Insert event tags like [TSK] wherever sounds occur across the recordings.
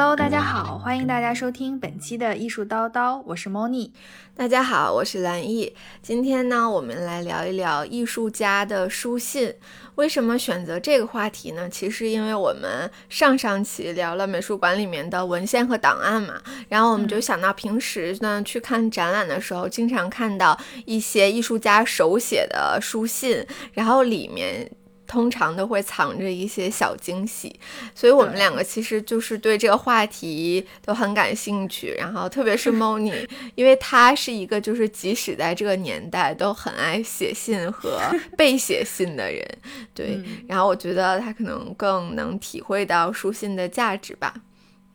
Hello，大家好，欢迎大家收听本期的艺术叨叨，我是 Moni。大家好，我是蓝艺。今天呢，我们来聊一聊艺术家的书信。为什么选择这个话题呢？其实因为我们上上期聊了美术馆里面的文献和档案嘛，然后我们就想到平时呢去看展览的时候，经常看到一些艺术家手写的书信，然后里面。通常都会藏着一些小惊喜，所以我们两个其实就是对这个话题都很感兴趣。然后特别是 [LAUGHS] Moni，因为他是一个就是即使在这个年代都很爱写信和 [LAUGHS] 被写信的人，对。然后我觉得他可能更能体会到书信的价值吧。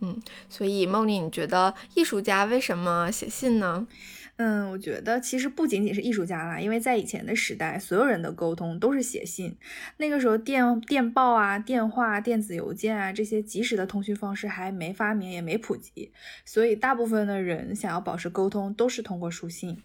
嗯，所以 Moni，你觉得艺术家为什么写信呢？嗯，我觉得其实不仅仅是艺术家啦，因为在以前的时代，所有人的沟通都是写信。那个时候，电电报啊、电话、电子邮件啊这些即时的通讯方式还没发明，也没普及，所以大部分的人想要保持沟通都是通过书信。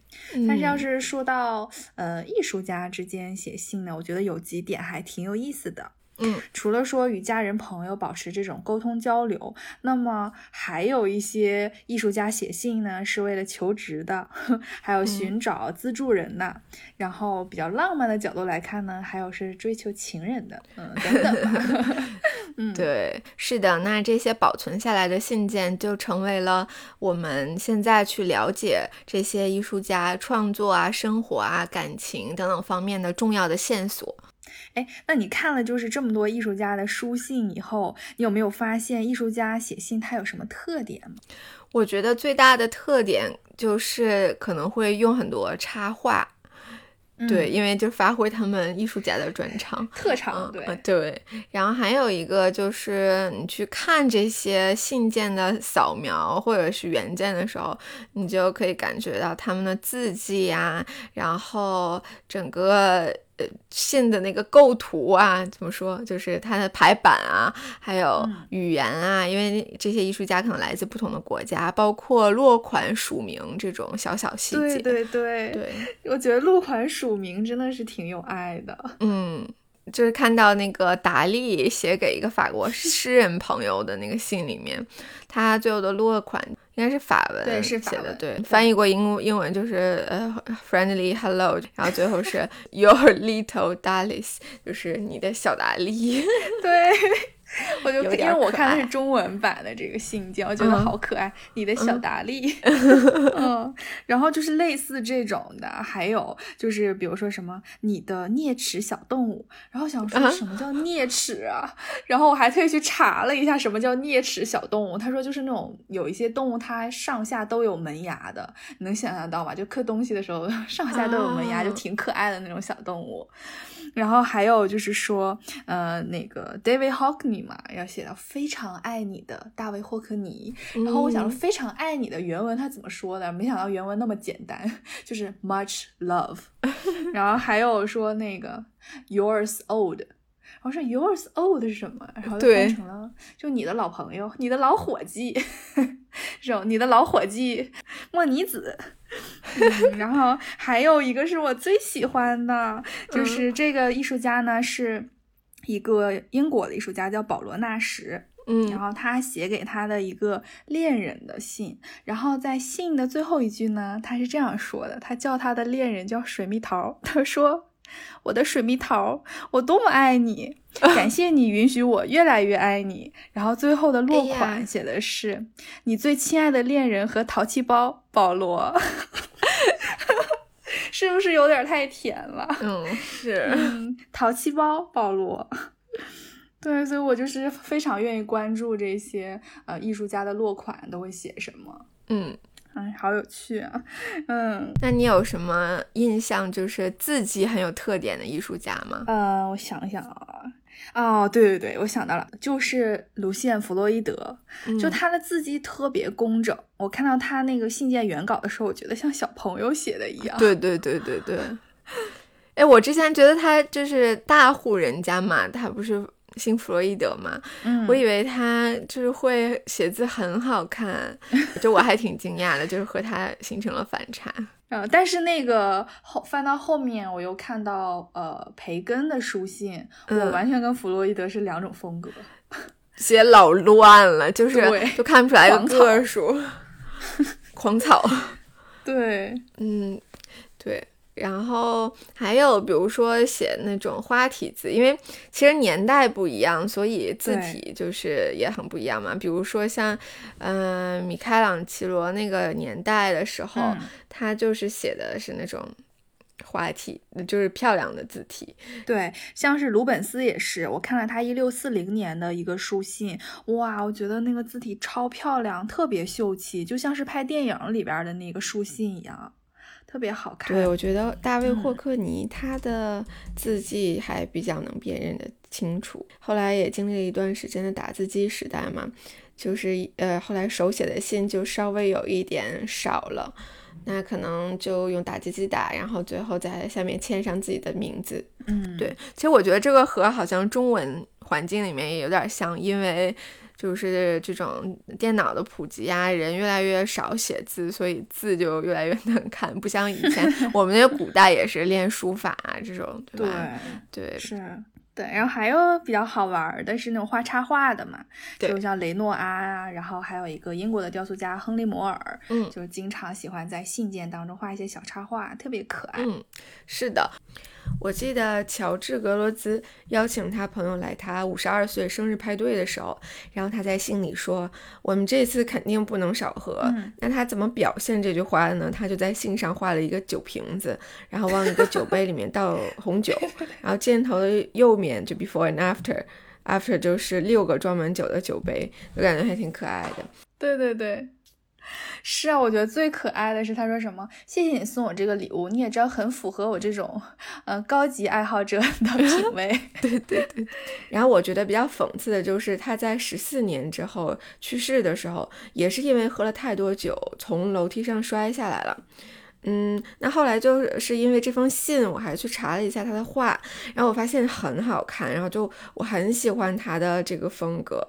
但是，要是说到呃艺术家之间写信呢，我觉得有几点还挺有意思的。嗯，除了说与家人朋友保持这种沟通交流，那么还有一些艺术家写信呢，是为了求职的，[LAUGHS] 还有寻找资助人的。然后比较浪漫的角度来看呢，还有是追求情人的，嗯，等等吧。[LAUGHS] 嗯，对，是的。那这些保存下来的信件就成为了我们现在去了解这些艺术家创作啊、生活啊、感情等等方面的重要的线索。哎，那你看了就是这么多艺术家的书信以后，你有没有发现艺术家写信他有什么特点吗？我觉得最大的特点就是可能会用很多插画，对，因为就发挥他们艺术家的专 [LAUGHS] 长特长，对对。然后还有一个就是你去看这些信件的扫描或者是原件的时候，你就可以感觉到他们的字迹呀，然后整个。呃，信的那个构图啊，怎么说？就是它的排版啊，还有语言啊，因为这些艺术家可能来自不同的国家，包括落款署名这种小小细节。对对对对，我觉得落款署名真的是挺有爱的。嗯，就是看到那个达利写给一个法国诗人朋友的那个信里面，他最后的落款。应该是法文，对，是写的，对，翻译过英英文就是呃，friendly hello，然后最后是 [LAUGHS] your little Dallas，就是你的小达利，[LAUGHS] 对。[LAUGHS] 我就因为我看的是中文版的这个信件，我觉得好可爱。你的小达利，嗯，[LAUGHS] 然后就是类似这种的，还有就是比如说什么你的啮齿小动物，然后想说什么叫啮齿啊？然后我还特意去查了一下什么叫啮齿小动物，他说就是那种有一些动物它上下都有门牙的，你能想象到吧？就刻东西的时候上下都有门牙，就挺可爱的那种小动物。然后还有就是说，呃，那个 David Hockney 嘛，要写到非常爱你的大卫霍克尼。然后我想说非常爱你的原文他怎么说的？没想到原文那么简单，[LAUGHS] 就是 much love。[LAUGHS] 然后还有说那个 yours old。我说 yours old 是什么？然后就变成了就你的老朋友，你的老伙计，[LAUGHS] 这种你的老伙计莫尼子。然后还有一个是我最喜欢的，就是这个艺术家呢是一个英国的艺术家，叫保罗纳什。嗯，然后他写给他的一个恋人的信，然后在信的最后一句呢，他是这样说的：他叫他的恋人叫水蜜桃，他说。我的水蜜桃，我多么爱你！[LAUGHS] 感谢你允许我越来越爱你。然后最后的落款写的是“你最亲爱的恋人和淘气包保罗”，是不是有点太甜了？嗯，[LAUGHS] 是。淘气包保罗，[LAUGHS] 对，所以我就是非常愿意关注这些呃艺术家的落款都会写什么。嗯。哎，好有趣啊！嗯，那你有什么印象，就是字迹很有特点的艺术家吗？呃，我想想啊，哦，对对对，我想到了，就是卢西安·弗洛伊德，就他的字迹特别工整。我看到他那个信件原稿的时候，我觉得像小朋友写的一样。对对对对对。哎，我之前觉得他就是大户人家嘛，他不是。姓弗洛伊德嘛，我以为他就是会写字很好看，就我还挺惊讶的，就是和他形成了反差。呃，但是那个后翻到后面，我又看到呃培根的书信，我完全跟弗洛伊德是两种风格。写老乱了，就是都看不出来个个数，[LAUGHS] 狂草。[LAUGHS] 对，嗯，对。然后还有比如说写那种花体字，因为其实年代不一样，所以字体就是也很不一样嘛。比如说像，嗯，米开朗基罗那个年代的时候，他就是写的是那种花体，就是漂亮的字体。对，像是鲁本斯也是，我看了他一六四零年的一个书信，哇，我觉得那个字体超漂亮，特别秀气，就像是拍电影里边的那个书信一样。特别好看。对，我觉得大卫霍克尼他的字迹还比较能辨认的清楚。后来也经历了一段时间的打字机时代嘛，就是呃，后来手写的信就稍微有一点少了，那可能就用打字机打，然后最后在下面签上自己的名字。嗯，对。其实我觉得这个和好像中文环境里面也有点像，因为。就是这种电脑的普及啊，人越来越少写字，所以字就越来越难看。不像以前，[LAUGHS] 我们那个古代也是练书法啊，这种对吧？对，是，对。然后还有比较好玩的是那种画插画的嘛，就像雷诺阿啊，然后还有一个英国的雕塑家亨利摩尔，嗯，就是经常喜欢在信件当中画一些小插画，特别可爱。嗯，是的。我记得乔治·格罗兹邀请他朋友来他五十二岁生日派对的时候，然后他在信里说：“我们这次肯定不能少喝。”那他怎么表现这句话的呢？他就在信上画了一个酒瓶子，然后往一个酒杯里面倒红酒，[LAUGHS] 然后箭头的右面就 before and after，after 就是六个装满酒的酒杯，我感觉还挺可爱的。对对对。是啊，我觉得最可爱的是他说什么？谢谢你送我这个礼物，你也知道很符合我这种，呃，高级爱好者的品 [LAUGHS] 味。对对对。然后我觉得比较讽刺的就是他在十四年之后去世的时候，也是因为喝了太多酒，从楼梯上摔下来了。嗯，那后来就是因为这封信，我还去查了一下他的画，然后我发现很好看，然后就我很喜欢他的这个风格。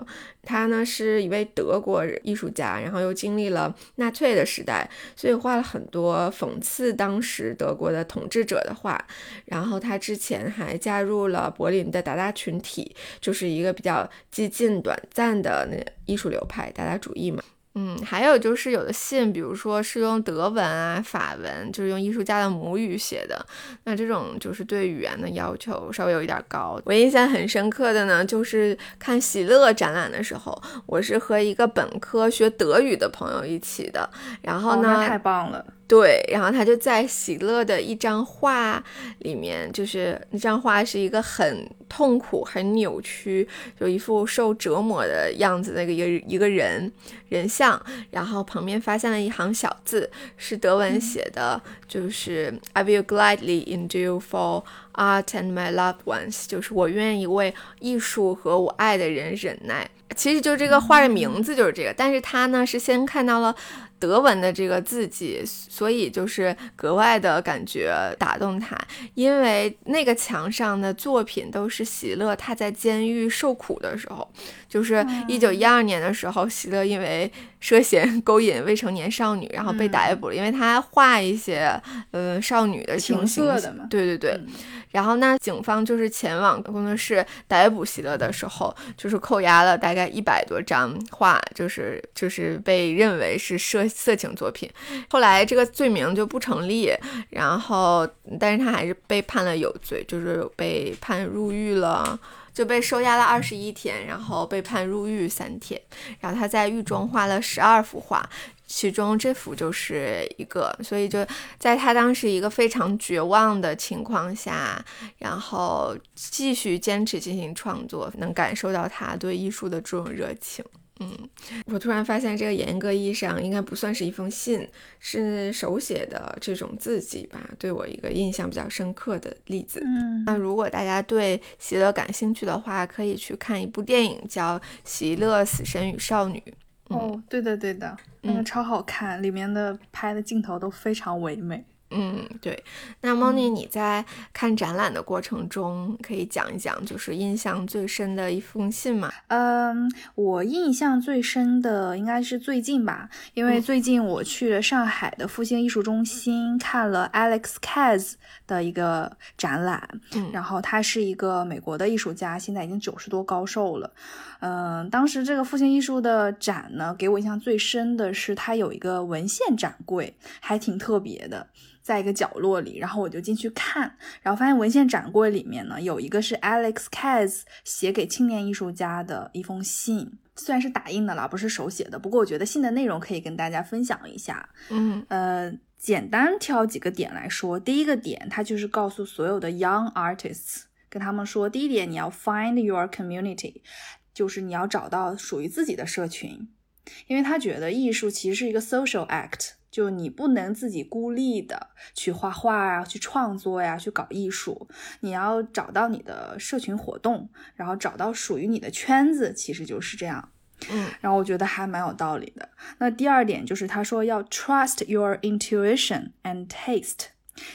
他呢是一位德国艺术家，然后又经历了纳粹的时代，所以画了很多讽刺当时德国的统治者的画。然后他之前还加入了柏林的达达群体，就是一个比较激进、短暂的那艺术流派——达达主义嘛。嗯，还有就是有的信，比如说是用德文啊、法文，就是用艺术家的母语写的，那这种就是对语言的要求稍微有一点高。我印象很深刻的呢，就是看喜乐展览的时候，我是和一个本科学德语的朋友一起的，然后呢，太棒了。对，然后他就在喜乐的一张画里面，就是那张画是一个很痛苦、很扭曲，就一副受折磨的样子，那个一个一个人人像，然后旁边发现了一行小字，是德文写的，就是 I will gladly endure for art and my loved ones，就是我愿意为艺术和我爱的人忍耐。其实就这个画的名字就是这个，但是他呢是先看到了。德文的这个字迹，所以就是格外的感觉打动他，因为那个墙上的作品都是喜乐他在监狱受苦的时候，就是一九一二年的时候，喜乐因为涉嫌 [LAUGHS] 勾引未成年少女，然后被逮捕了，因为他画一些呃少女的情色的嘛，对对对。然后那，警方就是前往工作室逮捕席勒的时候，就是扣押了大概一百多张画，就是就是被认为是涉色情作品。后来这个罪名就不成立，然后但是他还是被判了有罪，就是被判入狱了，就被收押了二十一天，然后被判入狱三天。然后他在狱中画了十二幅画。其中这幅就是一个，所以就在他当时一个非常绝望的情况下，然后继续坚持进行创作，能感受到他对艺术的这种热情。嗯，我突然发现这个严格意义上应该不算是一封信，是手写的这种字迹吧？对我一个印象比较深刻的例子。嗯，那如果大家对席勒感兴趣的话，可以去看一部电影叫《席勒死神与少女》。哦，对的对的，那个超好看，里面的拍的镜头都非常唯美。嗯，对。那 Moni，你在看展览的过程中，可以讲一讲，就是印象最深的一封信吗？嗯，我印象最深的应该是最近吧，因为最近我去了上海的复兴艺术中心看了 Alex Kaz 的一个展览，然后他是一个美国的艺术家，现在已经九十多高寿了。嗯，当时这个复兴艺术的展呢，给我印象最深的是它有一个文献展柜，还挺特别的。在一个角落里，然后我就进去看，然后发现文献展柜里面呢，有一个是 Alex Kaz 写给青年艺术家的一封信，虽然是打印的啦，不是手写的，不过我觉得信的内容可以跟大家分享一下。嗯，呃，简单挑几个点来说，第一个点，他就是告诉所有的 young artists，跟他们说，第一点，你要 find your community，就是你要找到属于自己的社群，因为他觉得艺术其实是一个 social act。就你不能自己孤立的去画画啊，去创作呀，去搞艺术。你要找到你的社群活动，然后找到属于你的圈子，其实就是这样。嗯，然后我觉得还蛮有道理的。那第二点就是他说要 trust your intuition and taste，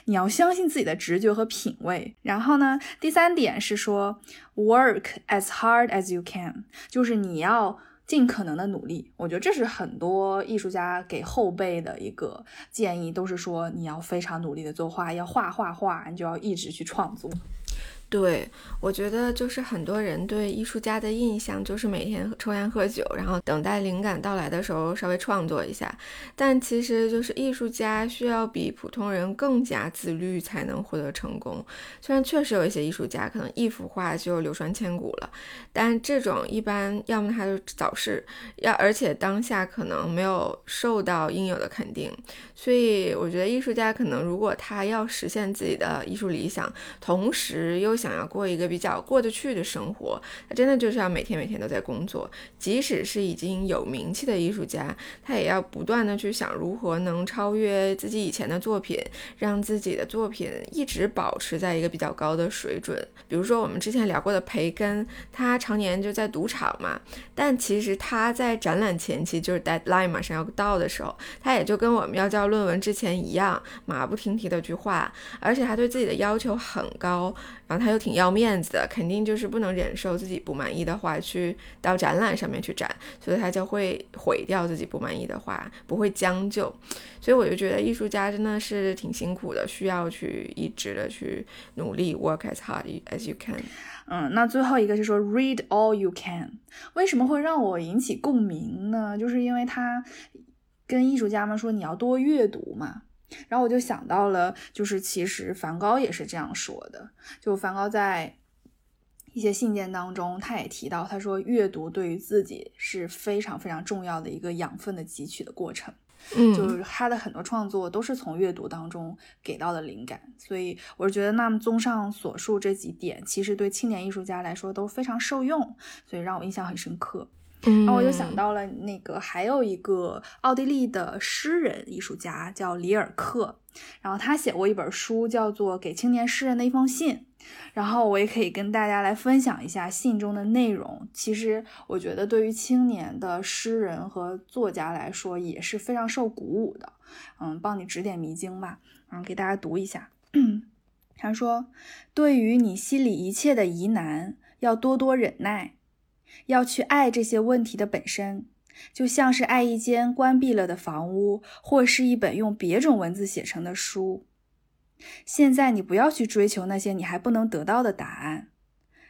你要相信自己的直觉和品味。然后呢，第三点是说 work as hard as you can，就是你要。尽可能的努力，我觉得这是很多艺术家给后辈的一个建议，都是说你要非常努力的作画，要画画画，你就要一直去创作。对，我觉得就是很多人对艺术家的印象就是每天抽烟喝酒，然后等待灵感到来的时候稍微创作一下。但其实就是艺术家需要比普通人更加自律才能获得成功。虽然确实有一些艺术家可能一幅画就流传千古了，但这种一般要么他就早逝，要而且当下可能没有受到应有的肯定。所以我觉得艺术家可能如果他要实现自己的艺术理想，同时又想要过一个比较过得去的生活，他真的就是要每天每天都在工作。即使是已经有名气的艺术家，他也要不断的去想如何能超越自己以前的作品，让自己的作品一直保持在一个比较高的水准。比如说我们之前聊过的培根，他常年就在赌场嘛，但其实他在展览前期，就是 deadline 马上要到的时候，他也就跟我们要交论文之前一样，马不停蹄的去画，而且他对自己的要求很高。然后他又挺要面子的，肯定就是不能忍受自己不满意的话去到展览上面去展，所以他就会毁掉自己不满意的话，不会将就。所以我就觉得艺术家真的是挺辛苦的，需要去一直的去努力，work as hard as you can。嗯，那最后一个是说 read all you can，为什么会让我引起共鸣呢？就是因为他跟艺术家们说你要多阅读嘛。然后我就想到了，就是其实梵高也是这样说的。就梵高在一些信件当中，他也提到，他说阅读对于自己是非常非常重要的一个养分的汲取的过程。嗯，就是他的很多创作都是从阅读当中给到的灵感。所以我是觉得，那么综上所述这几点，其实对青年艺术家来说都非常受用，所以让我印象很深刻。然后我就想到了那个还有一个奥地利的诗人艺术家叫里尔克，然后他写过一本书叫做《给青年诗人的一封信》，然后我也可以跟大家来分享一下信中的内容。其实我觉得对于青年的诗人和作家来说也是非常受鼓舞的，嗯，帮你指点迷津吧。嗯，给大家读一下。[CLEARS THROAT] 他说：“对于你心里一切的疑难，要多多忍耐。”要去爱这些问题的本身，就像是爱一间关闭了的房屋，或是一本用别种文字写成的书。现在你不要去追求那些你还不能得到的答案，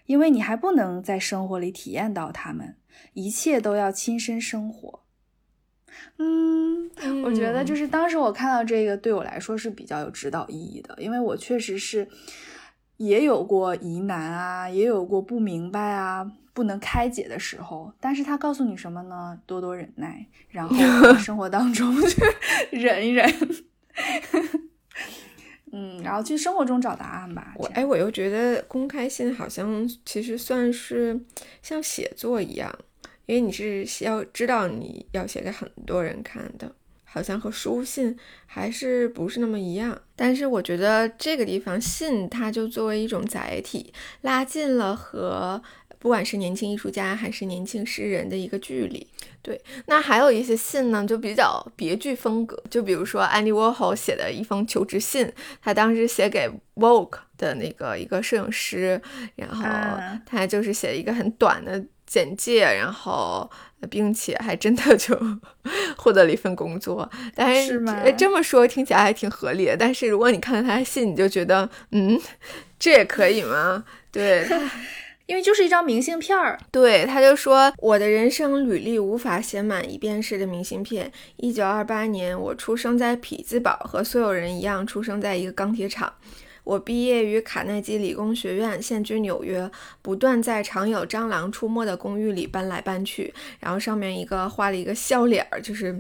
因为你还不能在生活里体验到它们。一切都要亲身生活。嗯，我觉得就是当时我看到这个，对我来说是比较有指导意义的，因为我确实是也有过疑难啊，也有过不明白啊。不能开解的时候，但是他告诉你什么呢？多多忍耐，然后生活当中 [LAUGHS] 忍一忍，[LAUGHS] 嗯，然后去生活中找答案吧。我哎，我又觉得公开信好像其实算是像写作一样，因为你是要知道你要写给很多人看的，好像和书信还是不是那么一样。但是我觉得这个地方信它就作为一种载体，拉近了和。不管是年轻艺术家还是年轻诗人的一个距离。对，那还有一些信呢，就比较别具风格，就比如说安迪沃霍写的一封求职信，他当时写给 Vogue 的那个一个摄影师，然后他就是写了一个很短的简介，然后并且还真的就 [LAUGHS] 获得了一份工作。但是这么说听起来还挺合理的，但是如果你看到他的信，你就觉得，嗯，这也可以吗？对。[LAUGHS] 因为就是一张明信片儿，对，他就说我的人生履历无法写满一遍式的明信片。一九二八年，我出生在匹兹堡，和所有人一样出生在一个钢铁厂。我毕业于卡耐基理工学院，现居纽约，不断在常有蟑螂出没的公寓里搬来搬去。然后上面一个画了一个笑脸儿，就是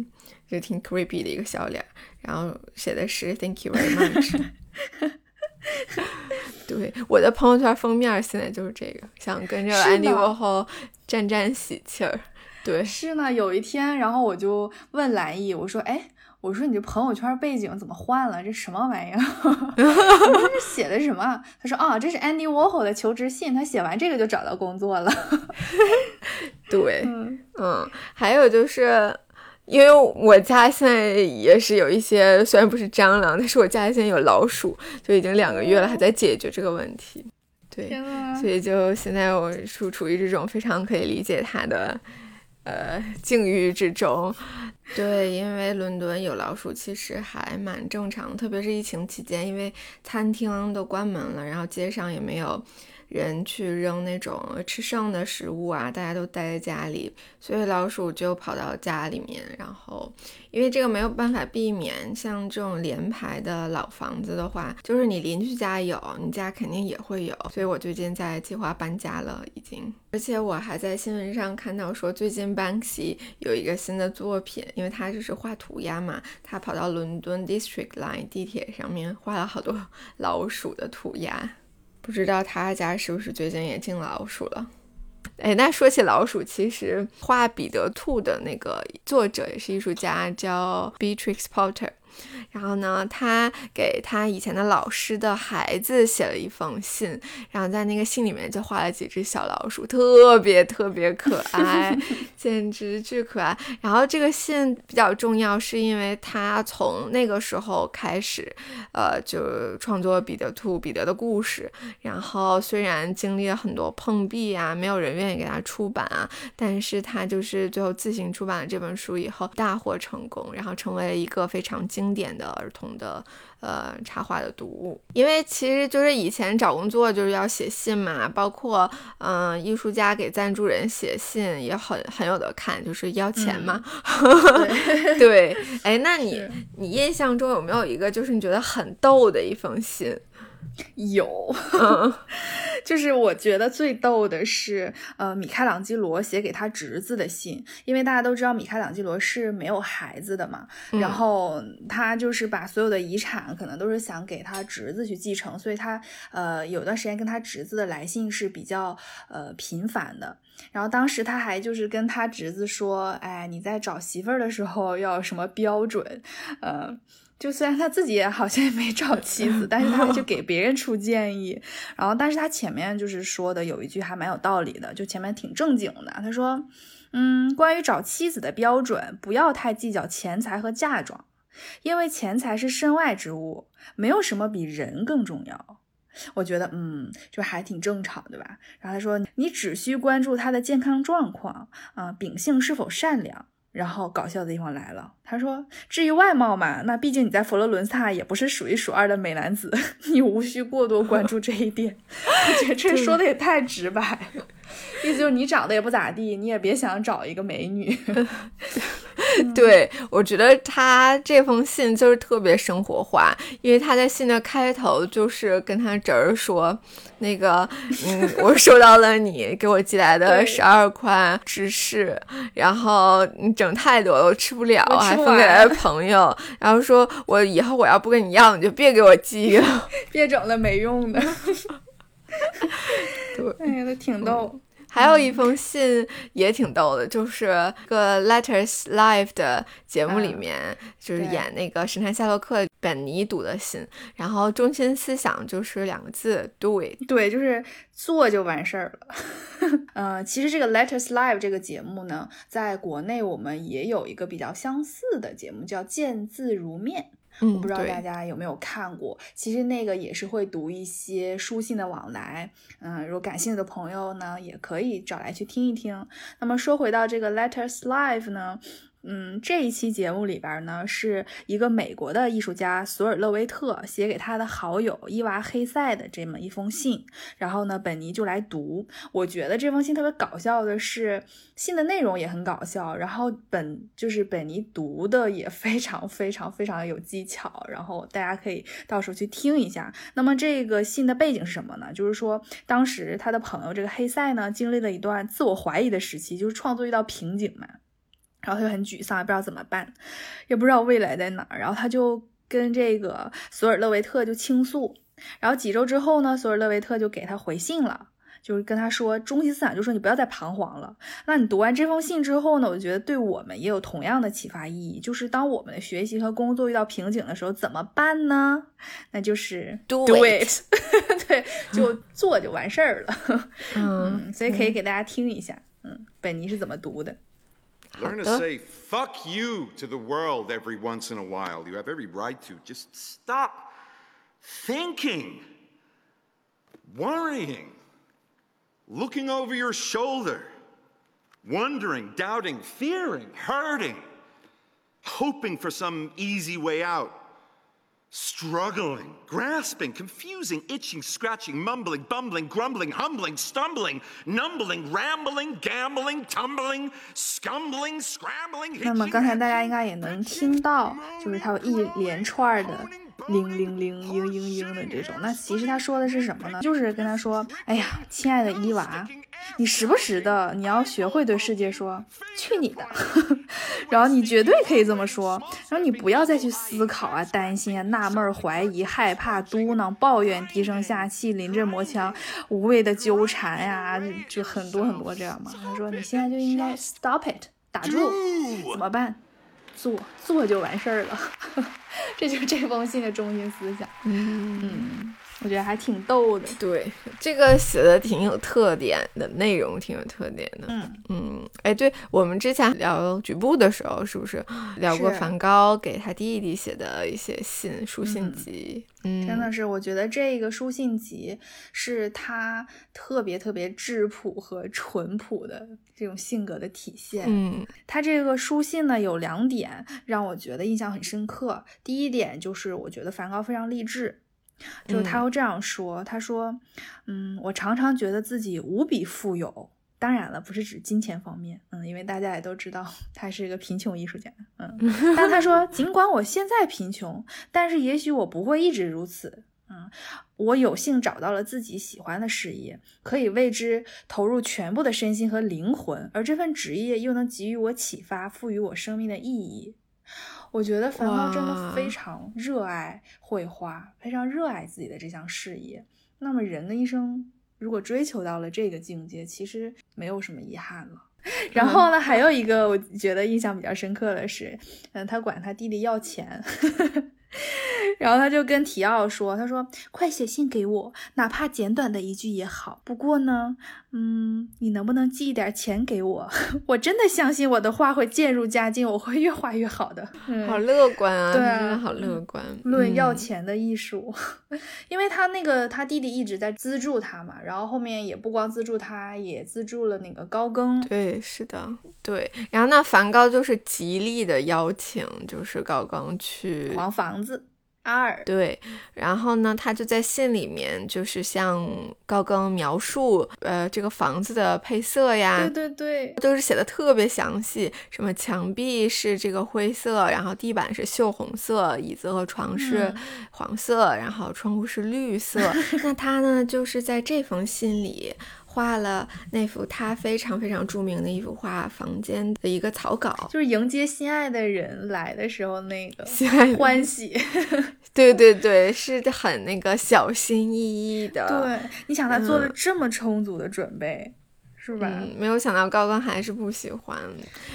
就挺 creepy 的一个笑脸，然后写的是 Thank you very much。[LAUGHS] [LAUGHS] 对，我的朋友圈封面现在就是这个，想跟着安迪沃霍沾沾喜气儿。对，是呢。有一天，然后我就问兰姨，我说：“哎，我说你这朋友圈背景怎么换了？这什么玩意儿？[LAUGHS] 这是写的什么？”他说：“啊，这是安迪沃霍的求职信，他写完这个就找到工作了。[LAUGHS] ”对，嗯，还有就是。因为我家现在也是有一些，虽然不是蟑螂，但是我家现在有老鼠，就已经两个月了，还在解决这个问题。对，所以就现在我处处于这种非常可以理解它的呃境遇之中。对，因为伦敦有老鼠其实还蛮正常，特别是疫情期间，因为餐厅都关门了，然后街上也没有。人去扔那种吃剩的食物啊，大家都待在家里，所以老鼠就跑到家里面。然后，因为这个没有办法避免，像这种连排的老房子的话，就是你邻居家有，你家肯定也会有。所以我最近在计划搬家了，已经。而且我还在新闻上看到说，最近 Banks 有一个新的作品，因为他就是画涂鸦嘛，他跑到伦敦 District Line 地铁上面画了好多 [LAUGHS] 老鼠的涂鸦。不知道他家是不是最近也进老鼠了？哎，那说起老鼠，其实画彼得兔的那个作者也是艺术家，叫 Beatrix Potter。然后呢，他给他以前的老师的孩子写了一封信，然后在那个信里面就画了几只小老鼠，特别特别可 [LAUGHS] 爱，简直巨可爱。然后这个信比较重要，是因为他从那个时候开始，呃，就创作彼得兔彼得的故事。然后虽然经历了很多碰壁啊，没有人愿意给他出版啊，但是他就是最后自行出版了这本书以后大获成功，然后成为了一个非常经。经典的儿童的呃插画的读物，因为其实就是以前找工作就是要写信嘛，包括嗯艺术家给赞助人写信也很很有的看，就是要钱嘛。[LAUGHS] 对，哎，那你你印象中有没有一个就是你觉得很逗的一封信？有，[LAUGHS] 就是我觉得最逗的是，呃，米开朗基罗写给他侄子的信，因为大家都知道米开朗基罗是没有孩子的嘛，然后他就是把所有的遗产可能都是想给他侄子去继承，所以他呃有段时间跟他侄子的来信是比较呃频繁的，然后当时他还就是跟他侄子说，哎，你在找媳妇儿的时候要什么标准，呃。就虽然他自己也好像也没找妻子，但是他就给别人出建议。然后，但是他前面就是说的有一句还蛮有道理的，就前面挺正经的。他说：“嗯，关于找妻子的标准，不要太计较钱财和嫁妆，因为钱财是身外之物，没有什么比人更重要。”我觉得，嗯，就还挺正常，对吧？然后他说：“你只需关注他的健康状况，啊，秉性是否善良。”然后搞笑的地方来了，他说：“至于外貌嘛，那毕竟你在佛罗伦萨也不是数一数二的美男子，[LAUGHS] 你无需过多关注这一点。[LAUGHS] ”我觉得这说的也太直白了，意思就是你长得也不咋地，你也别想找一个美女。[LAUGHS] 对，我觉得他这封信就是特别生活化，因为他在信的开头就是跟他侄儿说。那个，嗯，我收到了你给我寄来的十二块芝士，然后你整太多了，我吃不了，还分给了朋友，然后说我以后我要不跟你要，你就别给我寄了，别整那没用的。[LAUGHS] 对，哎呀，那挺逗。还有一封信也挺逗的，就是个 Letters Live 的节目里面，就是演那个神探夏洛克本尼读的信，然后中心思想就是两个字：do it。对，就是做就完事儿了。[LAUGHS] 呃，其实这个 Letters Live 这个节目呢，在国内我们也有一个比较相似的节目，叫见字如面。我不知道大家有没有看过，其实那个也是会读一些书信的往来，嗯，如果感兴趣的朋友呢，也可以找来去听一听。那么说回到这个 Letters Live 呢？嗯，这一期节目里边呢，是一个美国的艺术家索尔勒维特写给他的好友伊娃黑塞的这么一封信。然后呢，本尼就来读。我觉得这封信特别搞笑的是，信的内容也很搞笑。然后本就是本尼读的也 [LAUGHS] 非常非常非常有技巧。然后大家可以到时候去听一下。那么这个信的背景是什么呢？就是说当时他的朋友这个黑塞呢，经历了一段自我怀疑的时期，就是创作遇到瓶颈嘛。然后他就很沮丧，也不知道怎么办，也不知道未来在哪儿。然后他就跟这个索尔勒维特就倾诉。然后几周之后呢，索尔勒维特就给他回信了，就是跟他说中心思想，就说你不要再彷徨了。那你读完这封信之后呢，我觉得对我们也有同样的启发意义，就是当我们的学习和工作遇到瓶颈的时候，怎么办呢？那就是 do it，[LAUGHS] 对，就做就完事儿了。[LAUGHS] 嗯，所以可以给大家听一下，嗯，本尼是怎么读的。Learn to say fuck you to the world every once in a while. You have every right to. Just stop thinking, worrying, looking over your shoulder, wondering, doubting, fearing, hurting, hoping for some easy way out struggling, grasping, confusing, itching, scratching, mumbling, bumbling, grumbling, humbling, stumbling, numbling, rambling, gambling, tumbling, scumbling, scrambling. 那么刚才大家应该也能听到，就是它有一连串的铃铃铃、嘤嘤嘤的这种。那其实他说的是什么呢？就是跟他说：“哎呀，亲爱的伊娃。”你时不时的，你要学会对世界说“去你的”，[LAUGHS] 然后你绝对可以这么说，然后你不要再去思考啊、担心啊、纳闷、怀疑、害怕、嘟囔、抱怨、低声下气、临阵磨枪、无谓的纠缠呀，就很多很多这样嘛。他说你现在就应该 stop it，打住，怎么办？做做就完事儿了，[LAUGHS] 这就是这封信的中心思想。嗯。我觉得还挺逗的，对，这个写的挺有特点的，内容挺有特点的。嗯嗯，哎，对我们之前聊局部的时候，是不是聊过梵高给他弟弟写的一些信书信集？嗯，真的是，我觉得这个书信集是他特别特别质朴和淳朴的这种性格的体现。嗯，他这个书信呢有两点让我觉得印象很深刻。第一点就是我觉得梵高非常励志。就是他会这样说，他说：“嗯，我常常觉得自己无比富有，当然了，不是指金钱方面，嗯，因为大家也都知道他是一个贫穷艺术家，嗯。[LAUGHS] 但他说，尽管我现在贫穷，但是也许我不会一直如此，嗯，我有幸找到了自己喜欢的事业，可以为之投入全部的身心和灵魂，而这份职业又能给予我启发，赋予我生命的意义。”我觉得梵高真的非常热爱绘画，非常热爱自己的这项事业。那么人的一生如果追求到了这个境界，其实没有什么遗憾了。[LAUGHS] 然后呢，还有一个我觉得印象比较深刻的是，嗯，他管他弟弟要钱。然后他就跟提奥说：“他说快写信给我，哪怕简短的一句也好。不过呢，嗯，你能不能寄一点钱给我？[LAUGHS] 我真的相信我的画会渐入佳境，我会越画越好的。[LAUGHS] 好乐观啊，对啊，好乐观。论要钱的艺术，[LAUGHS] 因为他那个他弟弟一直在资助他嘛，然后后面也不光资助他，也资助了那个高更。对，是的，对。然后那梵高就是极力的邀请，就是高更去黄房子。”阿尔对，然后呢，他就在信里面就是向高更描述，呃，这个房子的配色呀，对对对，都是写的特别详细，什么墙壁是这个灰色，然后地板是锈红色，椅子和床是黄色，然后窗户是绿色。[LAUGHS] 那他呢，就是在这封信里。画了那幅他非常非常著名的一幅画，房间的一个草稿，就是迎接心爱的人来的时候那个欢喜。[LAUGHS] 对对对，是很那个小心翼翼的。对，你想他做了这么充足的准备。是吧？没有想到高更还是不喜欢，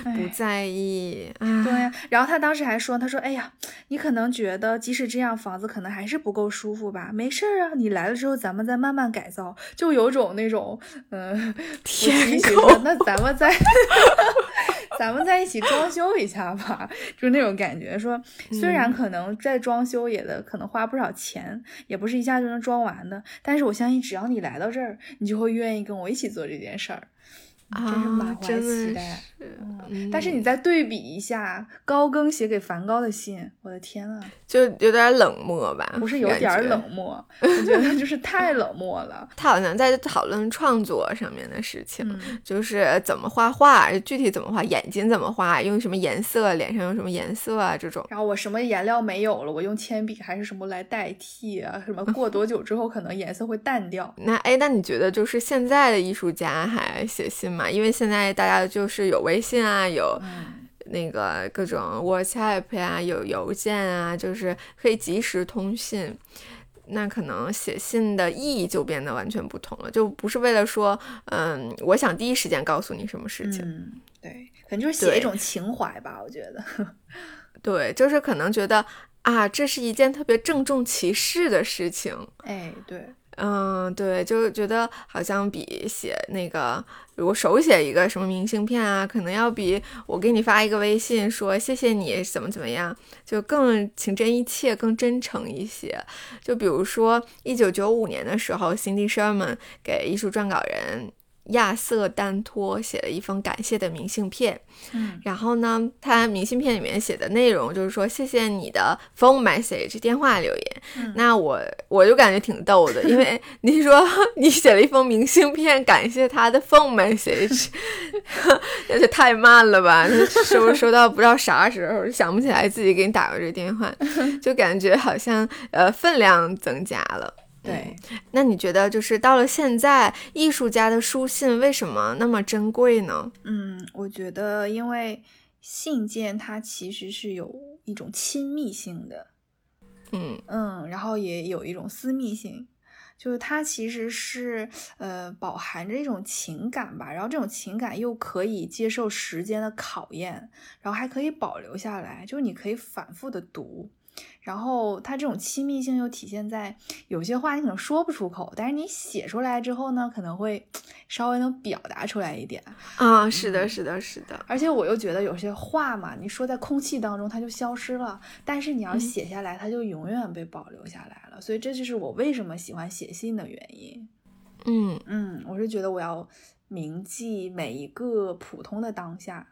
不在意。对呀，然后他当时还说：“他说，哎呀，你可能觉得即使这样，房子可能还是不够舒服吧？没事儿啊，你来了之后，咱们再慢慢改造，就有种那种，嗯，天空。那咱们再，咱们在一起装修一下吧，就那种感觉。说虽然可能在装修也的可能花不少钱，也不是一下就能装完的，但是我相信只要你来到这儿，你就会愿意跟我一起做这件事儿。”真是满怀期待，嗯，但是你再对比一下高更写给梵高的信，我的天啊，就有点冷漠吧？不是有点冷漠，我觉得就是太冷漠了。[LAUGHS] 他好像在讨论创作上面的事情，就是怎么画画，具体怎么画，眼睛怎么画，用什么颜色，脸上用什么颜色啊这种。然后我什么颜料没有了，我用铅笔还是什么来代替啊？什么过多久之后可能颜色会淡掉？[LAUGHS] 那哎，那你觉得就是现在的艺术家还写信吗？嘛，因为现在大家就是有微信啊，有那个各种 WhatsApp 呀，有邮件啊，就是可以及时通信。那可能写信的意义就变得完全不同了，就不是为了说，嗯，我想第一时间告诉你什么事情。嗯，对，可能就是写一种情怀吧，我觉得。[LAUGHS] 对，就是可能觉得啊，这是一件特别郑重其事的事情。哎，对。嗯，对，就觉得好像比写那个，如手写一个什么明信片啊，可能要比我给你发一个微信说谢谢你怎么怎么样，就更情真意切、更真诚一些。就比如说一九九五年的时候，Cindy Sherman 给艺术撰稿人。亚瑟·丹托写了一封感谢的明信片，嗯，然后呢，他明信片里面写的内容就是说谢谢你的 phone message 电话留言，那我我就感觉挺逗的，因为 [LAUGHS] 你说你写了一封明信片感谢他的 phone [LAUGHS] message，那就太慢了吧？收收到不知道啥时候，想不起来自己给你打过这电话，[LAUGHS] 就感觉好像呃分量增加了。对，那你觉得就是到了现在，艺术家的书信为什么那么珍贵呢？嗯，我觉得因为信件它其实是有一种亲密性的，嗯嗯，然后也有一种私密性，就是它其实是呃饱含着一种情感吧，然后这种情感又可以接受时间的考验，然后还可以保留下来，就是你可以反复的读。然后它这种亲密性又体现在有些话你可能说不出口，但是你写出来之后呢，可能会 [TSK] 稍微能表达出来一点啊。是的，是的，是的。而且我又觉得有些话嘛，你说在空气当中它就消失了，但是你要写下来，它就永远被保留下来了。所以这就是我为什么喜欢写信的原因。嗯嗯，我是觉得我要铭记每一个普通的当下。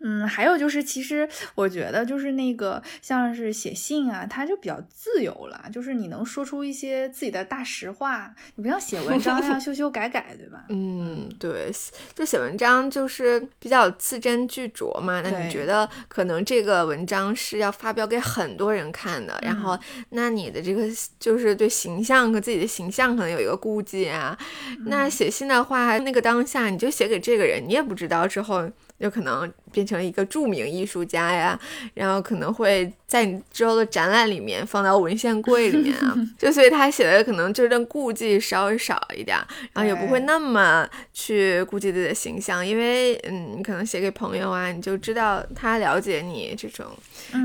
嗯，还有就是，其实我觉得就是那个像是写信啊，它就比较自由了，就是你能说出一些自己的大实话，你不像写文章要 [LAUGHS] 修修改改，对吧？嗯，对，就写文章就是比较字斟句酌嘛。那你觉得可能这个文章是要发表给很多人看的，然后那你的这个就是对形象和自己的形象可能有一个顾忌啊。那写信的话，那个当下你就写给这个人，你也不知道之后。有可能变成一个著名艺术家呀，然后可能会在你之后的展览里面放到文献柜里面啊，[LAUGHS] 就所以他写的可能就是顾忌稍微少一点，然后也不会那么去顾忌自己的形象，因为嗯，你可能写给朋友啊，你就知道他了解你这种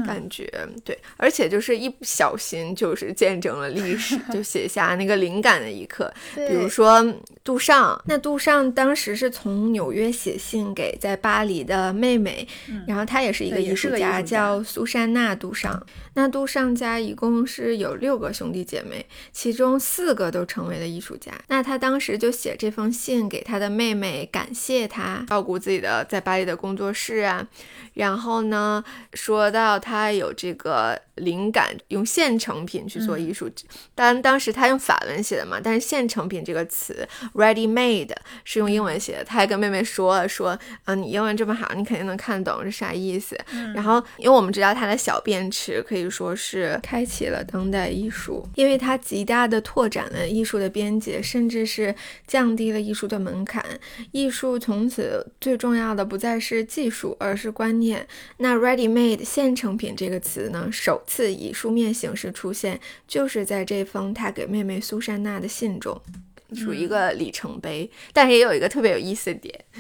感觉，对，而且就是一不小心就是见证了历史，就写下那个灵感的一刻，[LAUGHS] 比如说杜尚，那杜尚当时是从纽约写信给在巴。巴黎的妹妹，然后她也是一个艺术家，叫苏珊娜·杜尚。那杜尚家一共是有六个兄弟姐妹，其中四个都成为了艺术家。那他当时就写这封信给他的妹妹，感谢他照顾自己的在巴黎的工作室啊。然后呢，说到他有这个灵感，用现成品去做艺术。当然，当时他用法文写的嘛，但是现成品这个词 ready made 是用英文写的。他还跟妹妹说了，说啊，你英文这么好，你肯定能看懂是啥意思。然后，因为我们知道他的小便池可以说是开启了当代艺术，因为它极大的拓展了艺术的边界，甚至是降低了艺术的门槛。艺术从此最重要的不再是技术，而是观。念那 ready made 现成品这个词呢，首次以书面形式出现，就是在这封他给妹妹苏珊娜的信中。属于一个里程碑。但是也有一个特别有意思的点，[LAUGHS]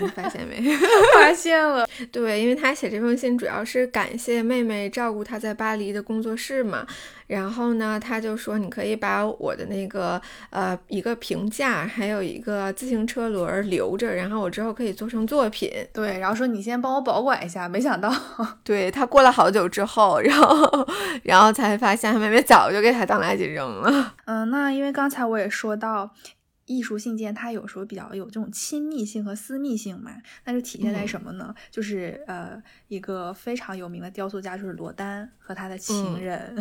你发现没？[LAUGHS] 发现了。[LAUGHS] 对，因为他写这封信主要是感谢妹妹照顾他在巴黎的工作室嘛。然后呢，他就说你可以把我的那个呃一个评价，还有一个自行车轮留着，然后我之后可以做成作品。对，然后说你先帮我保管一下。没想到，[LAUGHS] 对他过了好久之后，然后然后才发现他妹妹早就给他当垃圾扔了。嗯，那因为刚才我也说到。艺术信件它有时候比较有这种亲密性和私密性嘛，那就体现在什么呢？就是呃，一个非常有名的雕塑家就是罗丹和他的情人，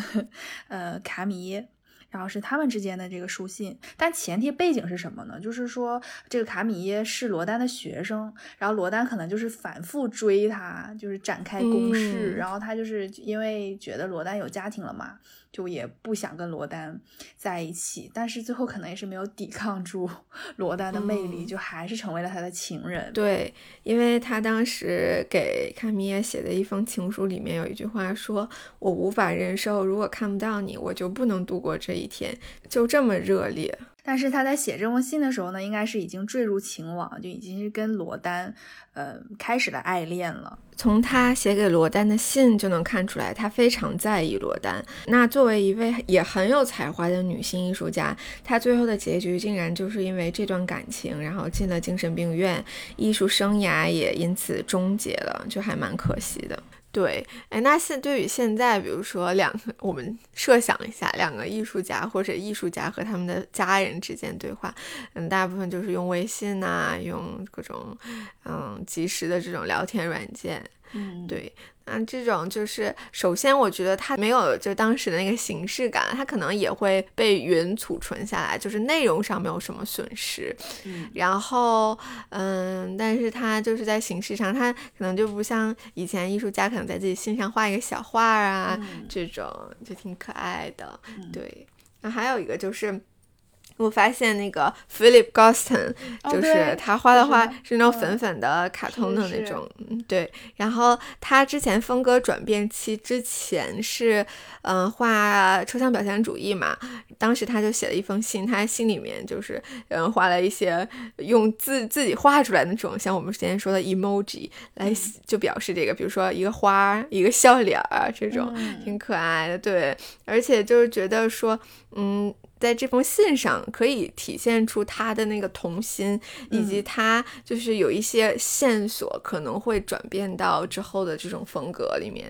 呃，卡米耶，然后是他们之间的这个书信。但前提背景是什么呢？就是说这个卡米耶是罗丹的学生，然后罗丹可能就是反复追他，就是展开攻势，然后他就是因为觉得罗丹有家庭了嘛。就也不想跟罗丹在一起，但是最后可能也是没有抵抗住 [LAUGHS] 罗丹的魅力，就还是成为了他的情人。对，因为他当时给卡米耶写的一封情书里面有一句话说：“我无法忍受，如果看不到你，我就不能度过这一天。”就这么热烈。但是他在写这封信的时候呢，应该是已经坠入情网，就已经是跟罗丹，呃，开始了爱恋了。从他写给罗丹的信就能看出来，他非常在意罗丹。那作为一位也很有才华的女性艺术家，她最后的结局竟然就是因为这段感情，然后进了精神病院，艺术生涯也因此终结了，就还蛮可惜的。对，哎，那现对于现在，比如说两个，我们设想一下，两个艺术家或者艺术家和他们的家人之间对话，嗯，大部分就是用微信呐，用各种嗯即时的这种聊天软件，嗯，对。那，这种就是首先，我觉得它没有就当时的那个形式感，它可能也会被云储存下来，就是内容上没有什么损失。嗯，然后嗯，但是它就是在形式上，它可能就不像以前艺术家可能在自己心上画一个小画啊，这种就挺可爱的。对，那还有一个就是。我发现那个 Philip Guston，就是他画的画是那种粉粉的卡通的那种，对。然后他之前风格转变期之前是，嗯，画抽象表现主义嘛。当时他就写了一封信，他信里面就是，嗯，画了一些用自自己画出来的那种，像我们之前说的 emoji 来就表示这个，比如说一个花，一个笑脸儿这种，挺可爱的。对，而且就是觉得说，嗯。在这封信上可以体现出他的那个童心，以及他就是有一些线索可能会转变到之后的这种风格里面。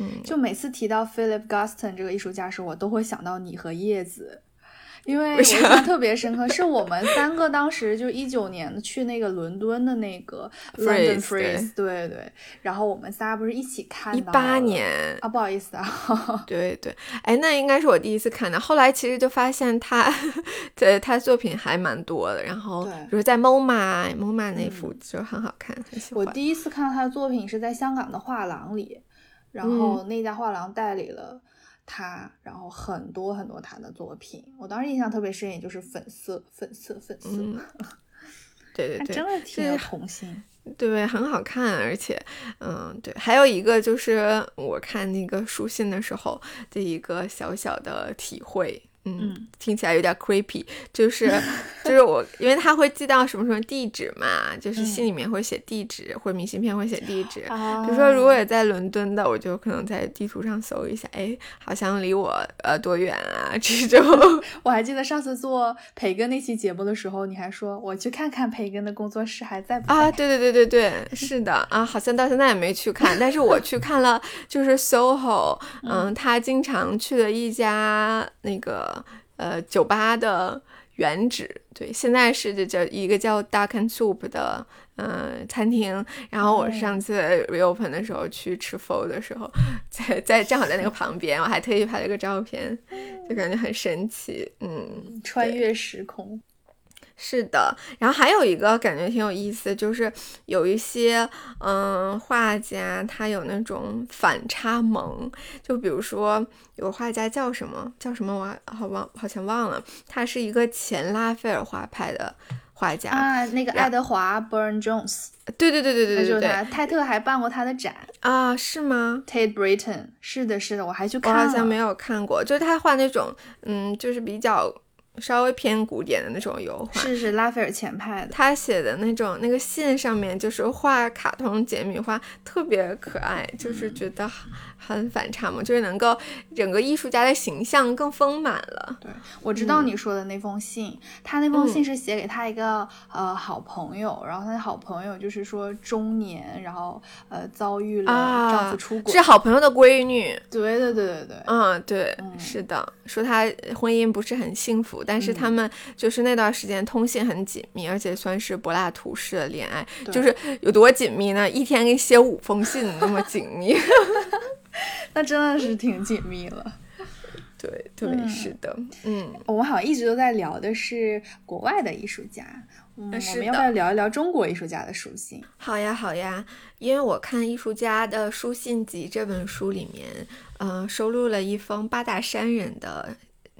嗯，就每次提到 Philip Guston 这个艺术家时，我都会想到你和叶子。因为我印象特别深刻，是我们三个当时就一九年去那个伦敦的那个 London Freeze，对对，然后我们仨不是一起看一八年啊，不好意思啊，[LAUGHS] 对对，哎，那应该是我第一次看的。后来其实就发现他，对他作品还蛮多的，然后比如在 MoMA，MoMA 那幅就很好看，很喜欢。我第一次看到他的作品是在香港的画廊里，然后那家画廊代理了。他，然后很多很多他的作品，我当时印象特别深，也就是粉色、粉色、粉色。[LAUGHS] 对对对，真的挺有童心，[LAUGHS] 对，很好看，而且，嗯，对，还有一个就是我看那个书信的时候的一个小小的体会。嗯，听起来有点 creepy，就是 [LAUGHS] 就是我，因为他会寄到什么什么地址嘛，就是信里面会写地址，或者明信片会写地址。比如说，如果也在伦敦的，我就可能在地图上搜一下，哎，好像离我呃多远啊？[LAUGHS] 这种。[LAUGHS] 我还记得上次做培根那期节目的时候，你还说我去看看培根的工作室还在不？啊，对对对对对，是的啊，好像到现在也没去看，但是我去看了，就是 SOHO，[LAUGHS] 嗯，他经常去的一家那个。呃，酒吧的原址，对，现在是这叫一个叫 Duck and Soup 的嗯餐厅。然后我上次 reopen 的时候去吃 f o 的时候，在在正好在那个旁边，我还特意拍了个照片，就感觉很神奇，嗯，穿越时空。是的，然后还有一个感觉挺有意思，就是有一些嗯画家，他有那种反差萌，就比如说有个画家叫什么叫什么，我好忘好像忘了，他是一个前拉斐尔画派的画家啊，那个爱德华 Burn Jones，对对对对对对对，泰特还办过他的展啊，是吗？Tate Britain，是的，是的，我还去看了，我好像没有看过，就是他画那种嗯，就是比较。稍微偏古典的那种油画，是是拉斐尔前派的。他写的那种那个信上面就是画卡通简笔画，特别可爱，就是觉得很反差嘛，就是能够整个艺术家的形象更丰满了。对，我知道你说的那封信，他那封信是写给他一个呃好朋友，然后他的好朋友就是说中年，然后呃遭遇了丈夫出轨，是好朋友的闺女。对对对对对，嗯对，是的，说他婚姻不是很幸福。但是他们就是那段时间通信很紧密，而且算是柏拉图式的恋爱，就是有多紧密呢？一天给你写五封信，那么紧密，[LAUGHS] 那真的是挺紧密了。[LAUGHS] 对对，是的，嗯，我们好像一直都在聊的是国外的艺术家，嗯，我们要不要聊一聊中国艺术家的书信？好呀，好呀，因为我看《艺术家的书信集》这本书里面，嗯，收录了一封八大山人的。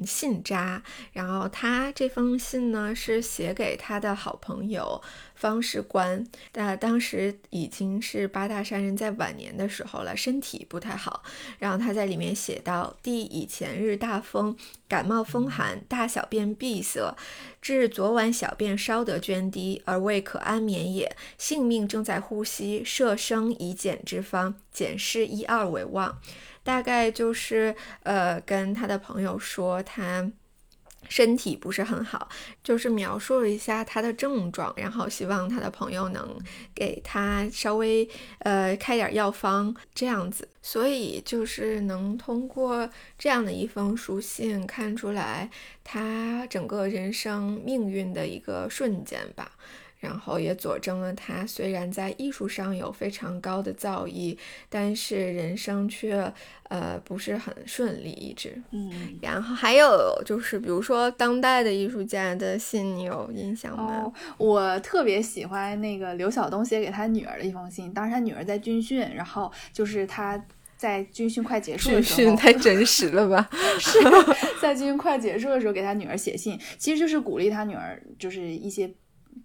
信札，然后他这封信呢是写给他的好朋友方士官，但当时已经是八大山人在晚年的时候了，身体不太好。然后他在里面写道：“弟以前日大风，感冒风寒，大小便闭塞，至昨晚小便稍得涓滴，而未可安眠也。性命正在呼吸，设生以减之方，减是一二为望。”大概就是呃，跟他的朋友说他身体不是很好，就是描述了一下他的症状，然后希望他的朋友能给他稍微呃开点药方这样子。所以就是能通过这样的一封书信看出来他整个人生命运的一个瞬间吧。然后也佐证了他虽然在艺术上有非常高的造诣，但是人生却呃不是很顺利一直。嗯，然后还有就是比如说当代的艺术家的信，你有印象吗？我特别喜欢那个刘晓东写给他女儿的一封信，当时他女儿在军训，然后就是他在军训快结束的时候，军训太真实了吧？[LAUGHS] 是在军训快结束的时候给他女儿写信，其实就是鼓励他女儿，就是一些。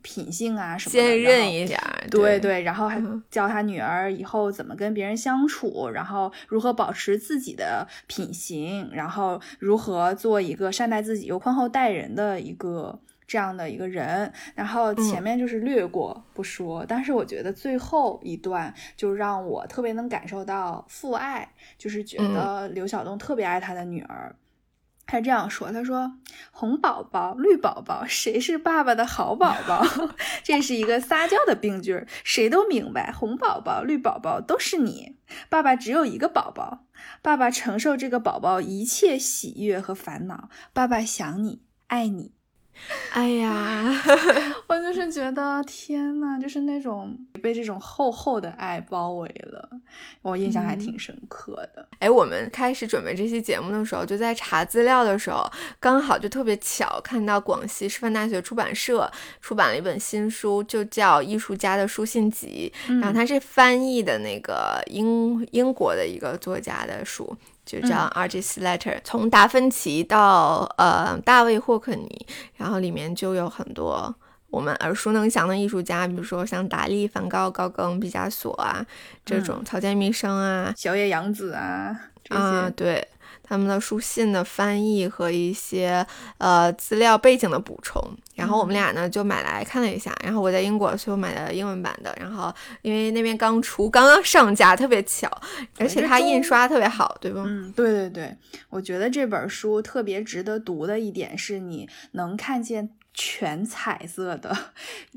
品性啊什么的，坚韧一点，对对，然后还教他女儿以后怎么跟别人相处，然后如何保持自己的品行，然后如何做一个善待自己又宽厚待人的一个这样的一个人。然后前面就是略过不说，但是我觉得最后一段就让我特别能感受到父爱，就是觉得刘晓东特别爱他的女儿。他这样说：“他说，红宝宝、绿宝宝，谁是爸爸的好宝宝？[LAUGHS] 这是一个撒娇的病句，谁都明白。红宝宝、绿宝宝都是你，爸爸只有一个宝宝，爸爸承受这个宝宝一切喜悦和烦恼。爸爸想你，爱你。” [LAUGHS] 哎呀，[LAUGHS] 我就是觉得天呐，就是那种被这种厚厚的爱包围了，我印象还挺深刻的。哎，我们开始准备这期节目的时候，就在查资料的时候，刚好就特别巧看到广西师范大学出版社出版了一本新书，就叫《艺术家的书信集》，然后它是翻译的那个英英国的一个作家的书。就叫 Artist Letter，从达芬奇到呃大卫霍克尼，然后里面就有很多我们耳熟能详的艺术家，比如说像达利、梵高、高更、毕加索啊这种，草间弥生啊、小野洋子啊这些，对。他们的书信的翻译和一些呃资料背景的补充，然后我们俩呢就买来看了一下，然后我在英国，所以我买的英文版的，然后因为那边刚出，刚刚上架，特别巧，而且它印刷特别好，对吧？嗯，对对对，我觉得这本书特别值得读的一点是，你能看见全彩色的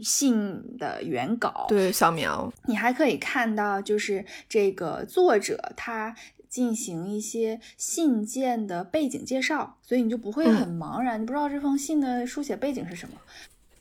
信的原稿，对，小苗，你还可以看到就是这个作者他。进行一些信件的背景介绍，所以你就不会很茫然，你不知道这封信的书写背景是什么。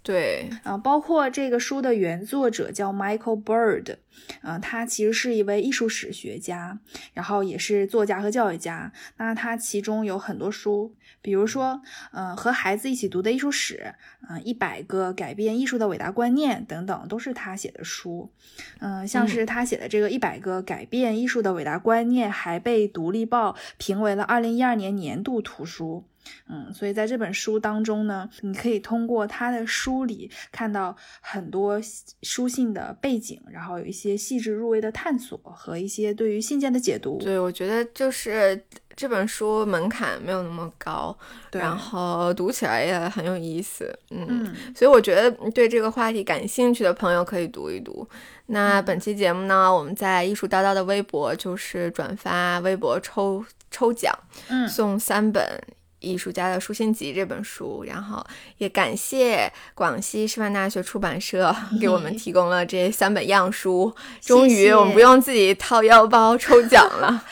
对，啊，包括这个书的原作者叫 Michael Bird，啊，他其实是一位艺术史学家，然后也是作家和教育家。那他其中有很多书，比如说，嗯，和孩子一起读的艺术史，嗯，一百个改变艺术的伟大观念等等，都是他写的书。嗯，像是他写的这个一百个改变艺术的伟大观念，还被独立报评为了二零一二年年度图书。嗯，所以在这本书当中呢，你可以通过他的书里看到很多书信的背景，然后有一些细致入微的探索和一些对于信件的解读。对，我觉得就是这本书门槛没有那么高，然后读起来也很有意思，嗯，所以我觉得对这个话题感兴趣的朋友可以读一读。那本期节目呢，我们在艺术叨叨的微博就是转发微博抽抽奖，嗯，送三本。艺术家的书信集这本书，然后也感谢广西师范大学出版社 [LAUGHS] 给我们提供了这三本样书，终于我们不用自己掏腰包抽奖了，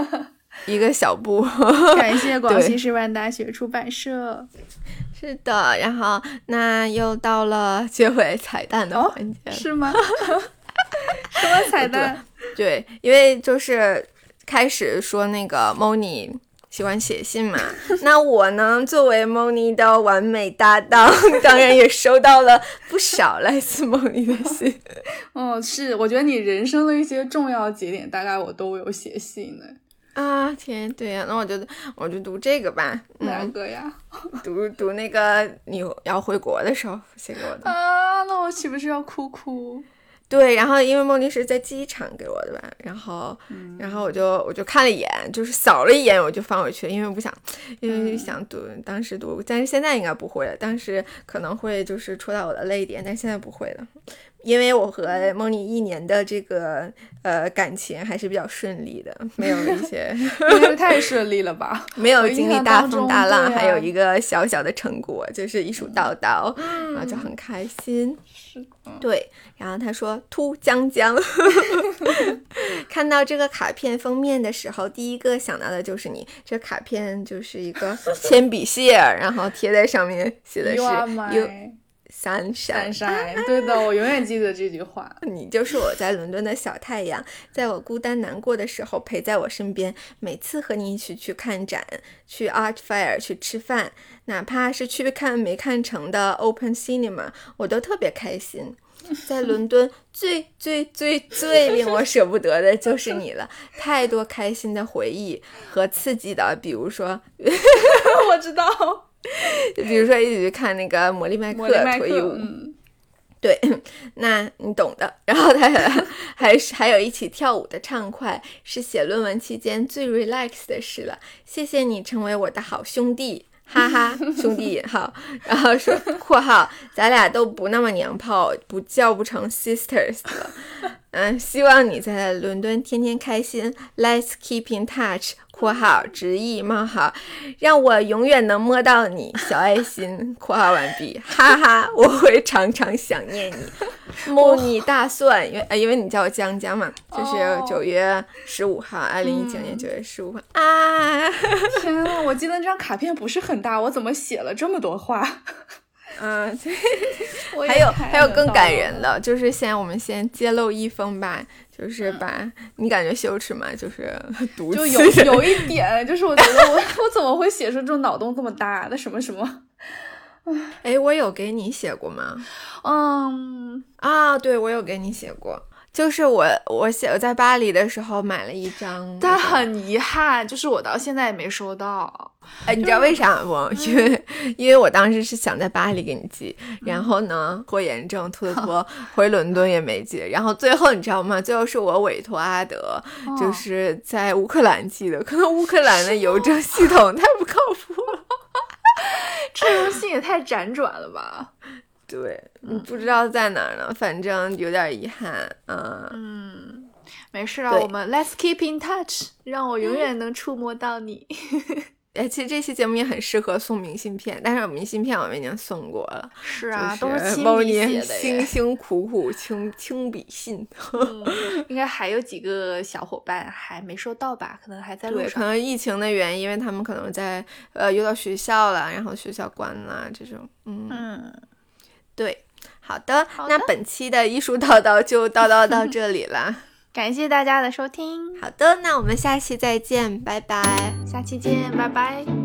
[LAUGHS] 一个小步。[LAUGHS] 感谢广西师范大学出版社。是的，然后那又到了结尾彩蛋的环节，是吗？什么彩蛋？对，因为就是开始说那个 Moni。喜欢写信嘛？[LAUGHS] 那我呢？作为 Moni 的完美搭档，当然也收到了不少来自 Moni 的信。[LAUGHS] 哦，是，我觉得你人生的一些重要节点，大概我都有写信呢。啊天，对呀，那我就我就读这个吧。哪个呀？读读那个你要回国的时候写给我的。啊，那我岂不是要哭哭？对，然后因为梦妮是在机场给我的吧，然后，然后我就我就看了一眼，就是扫了一眼，我就放回去了，因为我不想，因为想读，当时读，但是现在应该不会了，当时可能会就是戳到我的泪点，但现在不会了。因为我和梦妮一年的这个呃感情还是比较顺利的，没有一些 [LAUGHS] 因为太顺利了吧？[LAUGHS] 没有经历大风大浪，还有一个小小的成果，就是艺术道道，然后就很开心。是，对。然后他说：“突江江，[LAUGHS] 看到这个卡片封面的时候，第一个想到的就是你。这卡片就是一个铅笔屑，然后贴在上面写的是 You。” Sunshine，对的，我永远记得这句话。你就是我在伦敦的小太阳，在我孤单难过的时候陪在我身边。每次和你一起去看展、去 Art Fair、去吃饭，哪怕是去看没看成的 Open Cinema，我都特别开心。在伦敦最最最最令我舍不得的就是你了，太多开心的回忆和刺激的，比如说，[LAUGHS] 我知道。[LAUGHS] 就比如说一起去看那个魔力麦克脱衣舞，对，[LAUGHS] 那你懂的。然后他还是还有一起跳舞的畅快，是写论文期间最 relax 的事了。谢谢你成为我的好兄弟。哈哈，兄弟好，然后说（括号）咱俩都不那么娘炮，不叫不成 sisters 了。嗯，希望你在伦敦天天开心。Let's keep in touch（ [LAUGHS] 括号）直译冒号，让我永远能摸到你。小爱心（括号完毕）。[LAUGHS] 哈哈，我会常常想念你。摸你大蒜，因为呃，因为你叫我江江嘛，就是九月十五号，二零一九年九月十五号啊！[LAUGHS] 天啊，我记得那张卡片不是很大，我怎么写了这么多话？嗯，还有还有更感人的，就是先我们先揭露一封吧，就是把你感觉羞耻吗？就是读就有有一点，就是我觉得我 [LAUGHS] 我怎么会写出这种脑洞这么大的什么什么？哎，我有给你写过吗？嗯啊，对，我有给你写过，就是我我写我在巴黎的时候买了一张，但很遗憾，就是我到现在也没收到。哎，你知道为啥不？因为因为我当时是想在巴黎给你寄，然后呢拖延症拖拖回伦敦也没寄，然后最后你知道吗？最后是我委托阿德，就是在乌克兰寄的，可能乌克兰的邮政系统 [LAUGHS] 太不靠谱了。[LAUGHS] 这封信也太辗转了吧？对，不知道在哪儿呢，反正有点遗憾。啊嗯，没事啊，我们 Let's keep in touch，让我永远能触摸到你。[LAUGHS] 哎，其实这期节目也很适合送明信片，但是明信片我们已经送过了。是啊，都是亲笔写的，辛辛苦苦亲亲笔信。应该还有几个小伙伴还没收到吧？可能还在路上。对，可能疫情的原因，因为他们可能在呃又到学校了，然后学校关了这种。嗯，对，好的，那本期的艺术叨叨就叨叨到这里了。[LAUGHS] 感谢大家的收听。好的，那我们下期再见，拜拜。下期见，拜拜。